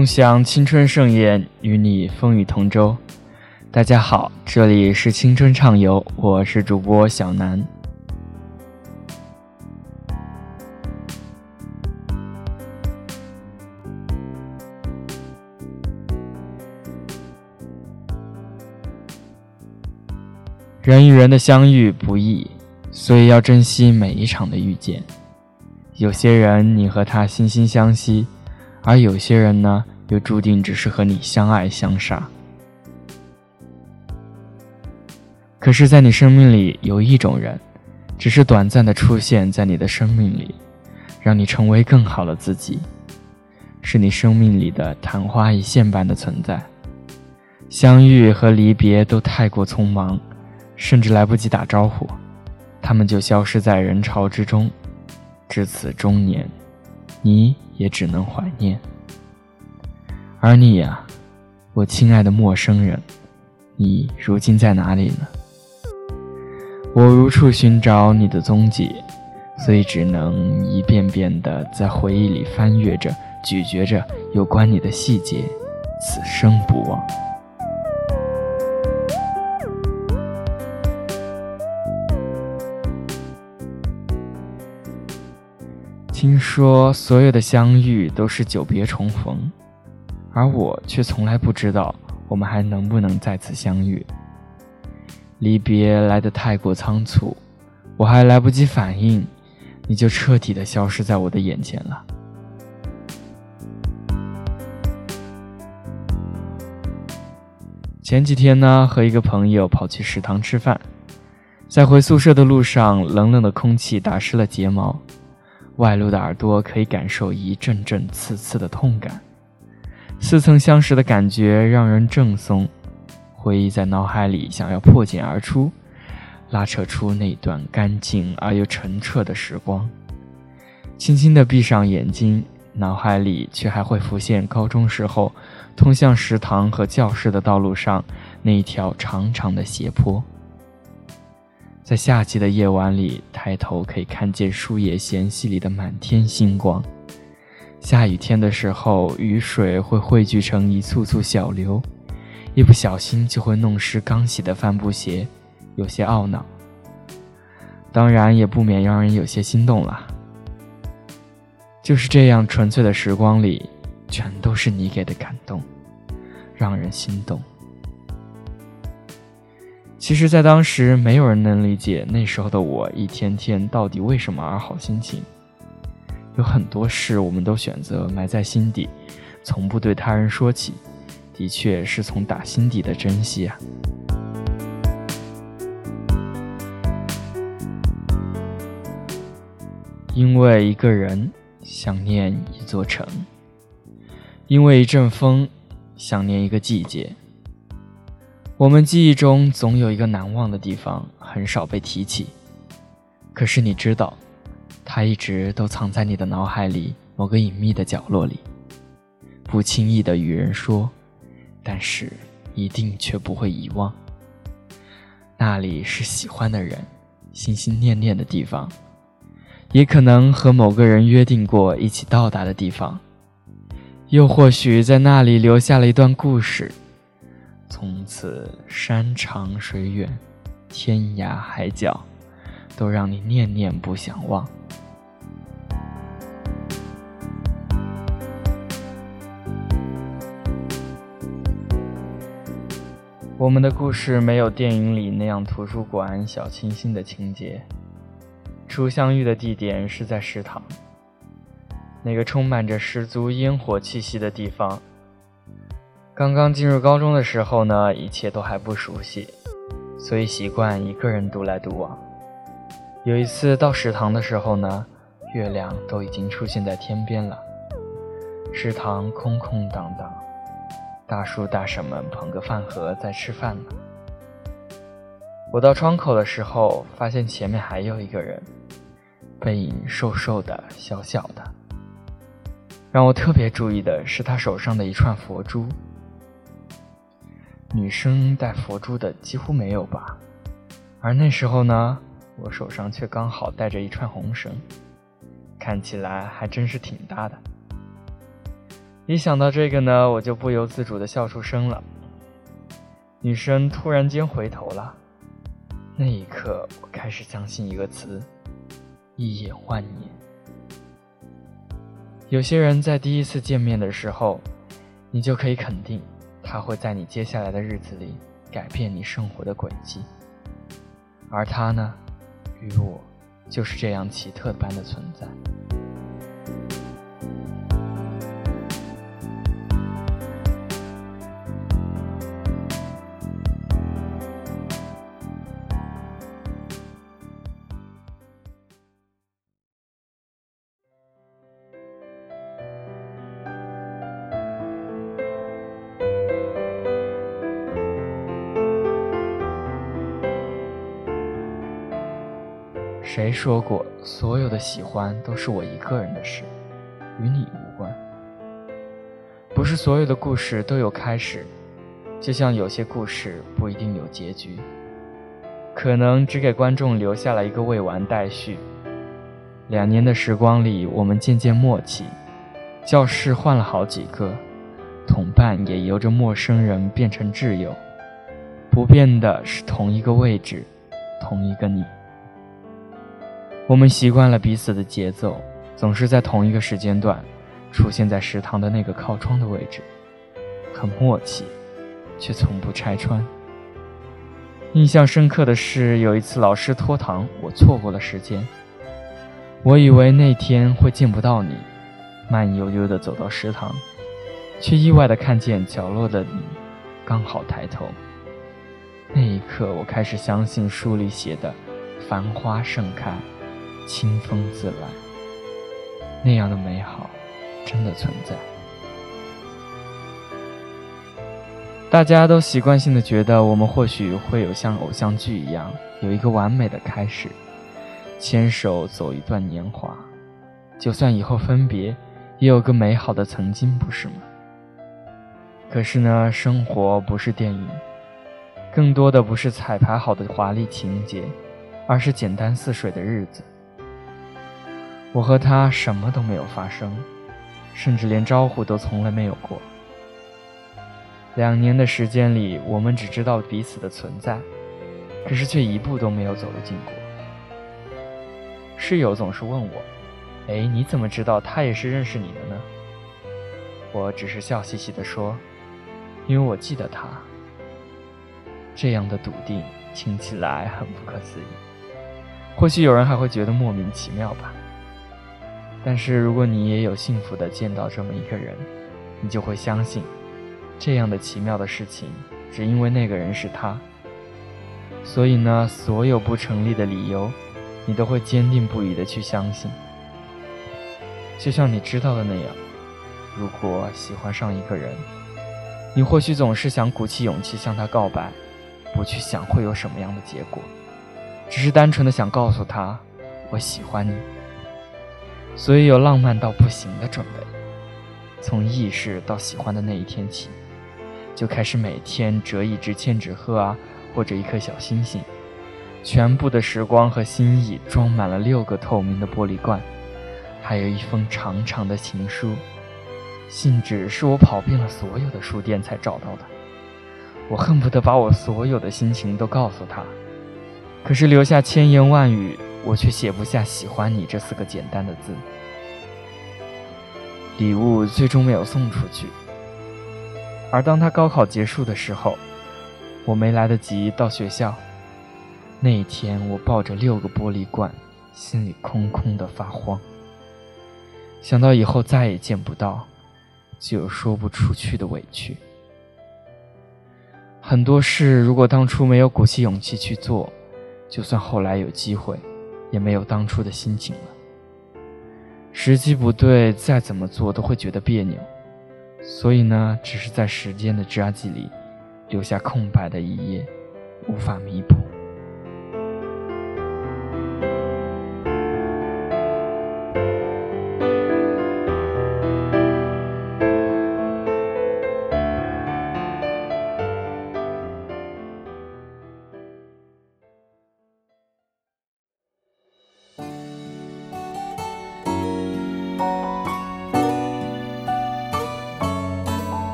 共享青春盛宴，与你风雨同舟。大家好，这里是青春畅游，我是主播小南。人与人的相遇不易，所以要珍惜每一场的遇见。有些人，你和他惺惺相惜。而有些人呢，又注定只是和你相爱相杀。可是，在你生命里有一种人，只是短暂的出现在你的生命里，让你成为更好的自己，是你生命里的昙花一现般的存在。相遇和离别都太过匆忙，甚至来不及打招呼，他们就消失在人潮之中。至此中年，你。也只能怀念，而你呀，我亲爱的陌生人，你如今在哪里呢？我无处寻找你的踪迹，所以只能一遍遍地在回忆里翻阅着、咀嚼着有关你的细节，此生不忘。听说所有的相遇都是久别重逢，而我却从来不知道我们还能不能再次相遇。离别来得太过仓促，我还来不及反应，你就彻底的消失在我的眼前了。前几天呢，和一个朋友跑去食堂吃饭，在回宿舍的路上，冷冷的空气打湿了睫毛。外露的耳朵可以感受一阵阵刺刺的痛感，似曾相识的感觉让人怔松，回忆在脑海里想要破茧而出，拉扯出那段干净而又澄澈的时光。轻轻地闭上眼睛，脑海里却还会浮现高中时候通向食堂和教室的道路上那一条长长的斜坡。在夏季的夜晚里，抬头可以看见树叶间隙里的满天星光。下雨天的时候，雨水会汇聚成一簇簇小流，一不小心就会弄湿刚洗的帆布鞋，有些懊恼。当然，也不免让人有些心动了。就是这样纯粹的时光里，全都是你给的感动，让人心动。其实，在当时，没有人能理解那时候的我一天天到底为什么而好心情。有很多事，我们都选择埋在心底，从不对他人说起，的确是从打心底的珍惜啊。因为一个人想念一座城，因为一阵风想念一个季节。我们记忆中总有一个难忘的地方，很少被提起。可是你知道，它一直都藏在你的脑海里某个隐秘的角落里，不轻易的与人说，但是一定却不会遗忘。那里是喜欢的人心心念念的地方，也可能和某个人约定过一起到达的地方，又或许在那里留下了一段故事。从此，山长水远，天涯海角，都让你念念不想忘。我们的故事没有电影里那样图书馆小清新的情节，初相遇的地点是在食堂，那个充满着十足烟火气息的地方。刚刚进入高中的时候呢，一切都还不熟悉，所以习惯一个人独来独往。有一次到食堂的时候呢，月亮都已经出现在天边了，食堂空空荡荡，大叔大婶们捧个饭盒在吃饭呢。我到窗口的时候，发现前面还有一个人，背影瘦瘦的、小小的。让我特别注意的是他手上的一串佛珠。女生戴佛珠的几乎没有吧，而那时候呢，我手上却刚好戴着一串红绳，看起来还真是挺搭的。一想到这个呢，我就不由自主的笑出声了。女生突然间回头了，那一刻，我开始相信一个词：一眼万年。有些人在第一次见面的时候，你就可以肯定，他会在你接下来的日子里改变你生活的轨迹。而他呢，与我，就是这样奇特般的存在。谁说过所有的喜欢都是我一个人的事，与你无关？不是所有的故事都有开始，就像有些故事不一定有结局，可能只给观众留下了一个未完待续。两年的时光里，我们渐渐默契，教室换了好几个，同伴也由着陌生人变成挚友，不变的是同一个位置，同一个你。我们习惯了彼此的节奏，总是在同一个时间段，出现在食堂的那个靠窗的位置，很默契，却从不拆穿。印象深刻的是，有一次老师拖堂，我错过了时间。我以为那天会见不到你，慢悠悠地走到食堂，却意外地看见角落的你，刚好抬头。那一刻，我开始相信书里写的“繁花盛开”。清风自来，那样的美好真的存在。大家都习惯性的觉得，我们或许会有像偶像剧一样，有一个完美的开始，牵手走一段年华，就算以后分别，也有个美好的曾经，不是吗？可是呢，生活不是电影，更多的不是彩排好的华丽情节，而是简单似水的日子。我和他什么都没有发生，甚至连招呼都从来没有过。两年的时间里，我们只知道彼此的存在，可是却一步都没有走得近过。室友总是问我：“哎，你怎么知道他也是认识你的呢？”我只是笑嘻嘻地说：“因为我记得他。”这样的笃定听起来很不可思议，或许有人还会觉得莫名其妙吧。但是，如果你也有幸福的见到这么一个人，你就会相信，这样的奇妙的事情，只因为那个人是他。所以呢，所有不成立的理由，你都会坚定不移的去相信。就像你知道的那样，如果喜欢上一个人，你或许总是想鼓起勇气向他告白，不去想会有什么样的结果，只是单纯的想告诉他，我喜欢你。所以有浪漫到不行的准备，从意识到喜欢的那一天起，就开始每天折一只千纸鹤啊，或者一颗小星星，全部的时光和心意装满了六个透明的玻璃罐，还有一封长长的情书，信纸是我跑遍了所有的书店才找到的，我恨不得把我所有的心情都告诉他，可是留下千言万语。我却写不下“喜欢你”这四个简单的字。礼物最终没有送出去，而当他高考结束的时候，我没来得及到学校。那一天，我抱着六个玻璃罐，心里空空的发慌。想到以后再也见不到，就有说不出去的委屈。很多事，如果当初没有鼓起勇气去做，就算后来有机会。也没有当初的心情了。时机不对，再怎么做都会觉得别扭。所以呢，只是在时间的札记里留下空白的一页，无法弥补。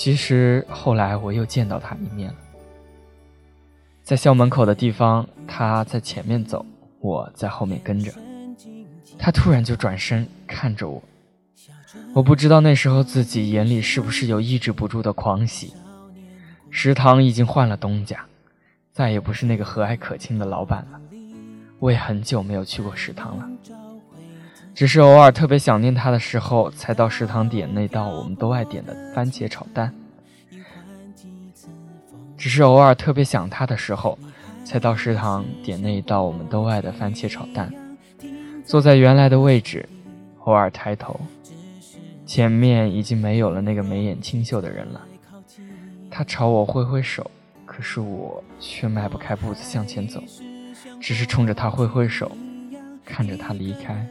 其实后来我又见到他一面了，在校门口的地方，他在前面走，我在后面跟着。他突然就转身看着我，我不知道那时候自己眼里是不是有抑制不住的狂喜。食堂已经换了东家，再也不是那个和蔼可亲的老板了。我也很久没有去过食堂了，只是偶尔特别想念他的时候，才到食堂点那道我们都爱点的番茄炒蛋。只是偶尔特别想他的时候，才到食堂点那一道我们都爱的番茄炒蛋。坐在原来的位置，偶尔抬头，前面已经没有了那个眉眼清秀的人了。他朝我挥挥手，可是我却迈不开步子向前走，只是冲着他挥挥手，看着他离开，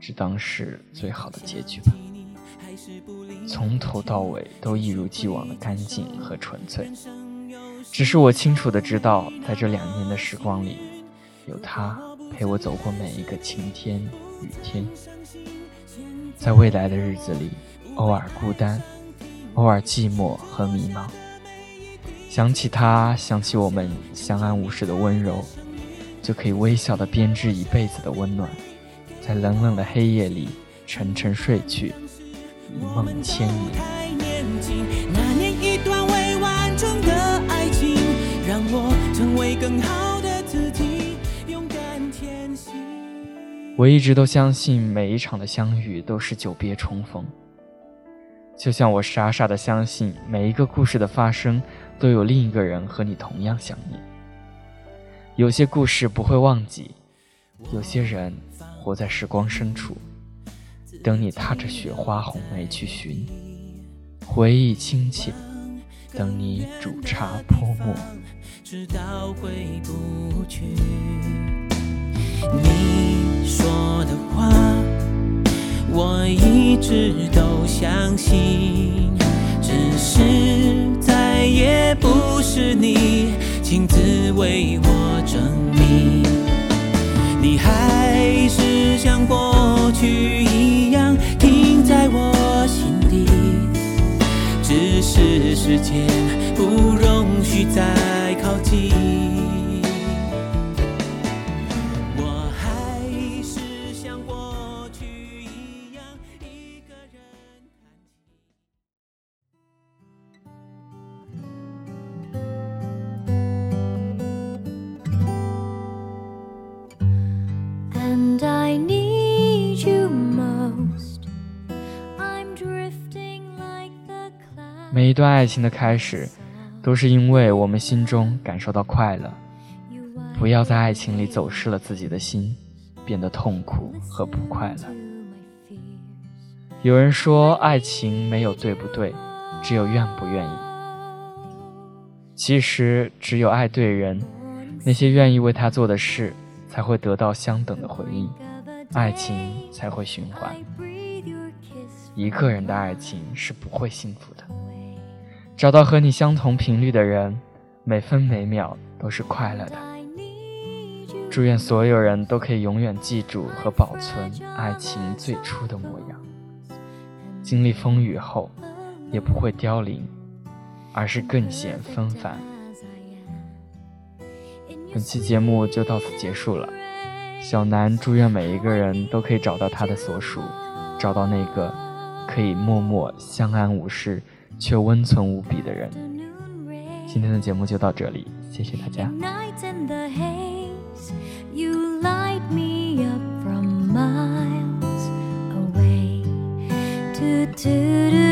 只当是最好的结局吧。从头到尾都一如既往的干净和纯粹，只是我清楚的知道，在这两年的时光里，有他。陪我走过每一个晴天雨天，在未来的日子里，偶尔孤单，偶尔寂寞和迷茫。想起他，想起我们相安无事的温柔，就可以微笑的编织一辈子的温暖。在冷冷的黑夜里，沉沉睡去，一梦千年。那年一段未完成的爱情，让我成为更好。我一直都相信，每一场的相遇都是久别重逢。就像我傻傻的相信，每一个故事的发生都有另一个人和你同样想念。有些故事不会忘记，有些人活在时光深处，等你踏着雪花红梅去寻，回忆清浅，等你煮茶泼墨。直到回不去。你说的话，我一直都相信，只是再也不是你亲自为我证明，还是像过去一样停在我心底，只是时间不容许再靠近。一段爱情的开始，都是因为我们心中感受到快乐。不要在爱情里走失了自己的心，变得痛苦和不快乐。有人说，爱情没有对不对，只有愿不愿意。其实，只有爱对人，那些愿意为他做的事，才会得到相等的回应，爱情才会循环。一个人的爱情是不会幸福的。找到和你相同频率的人，每分每秒都是快乐的。祝愿所有人都可以永远记住和保存爱情最初的模样，经历风雨后也不会凋零，而是更显纷繁。本期节目就到此结束了，小南祝愿每一个人都可以找到他的所属，找到那个可以默默相安无事。却温存无比的人。今天的节目就到这里，谢谢大家。Do do do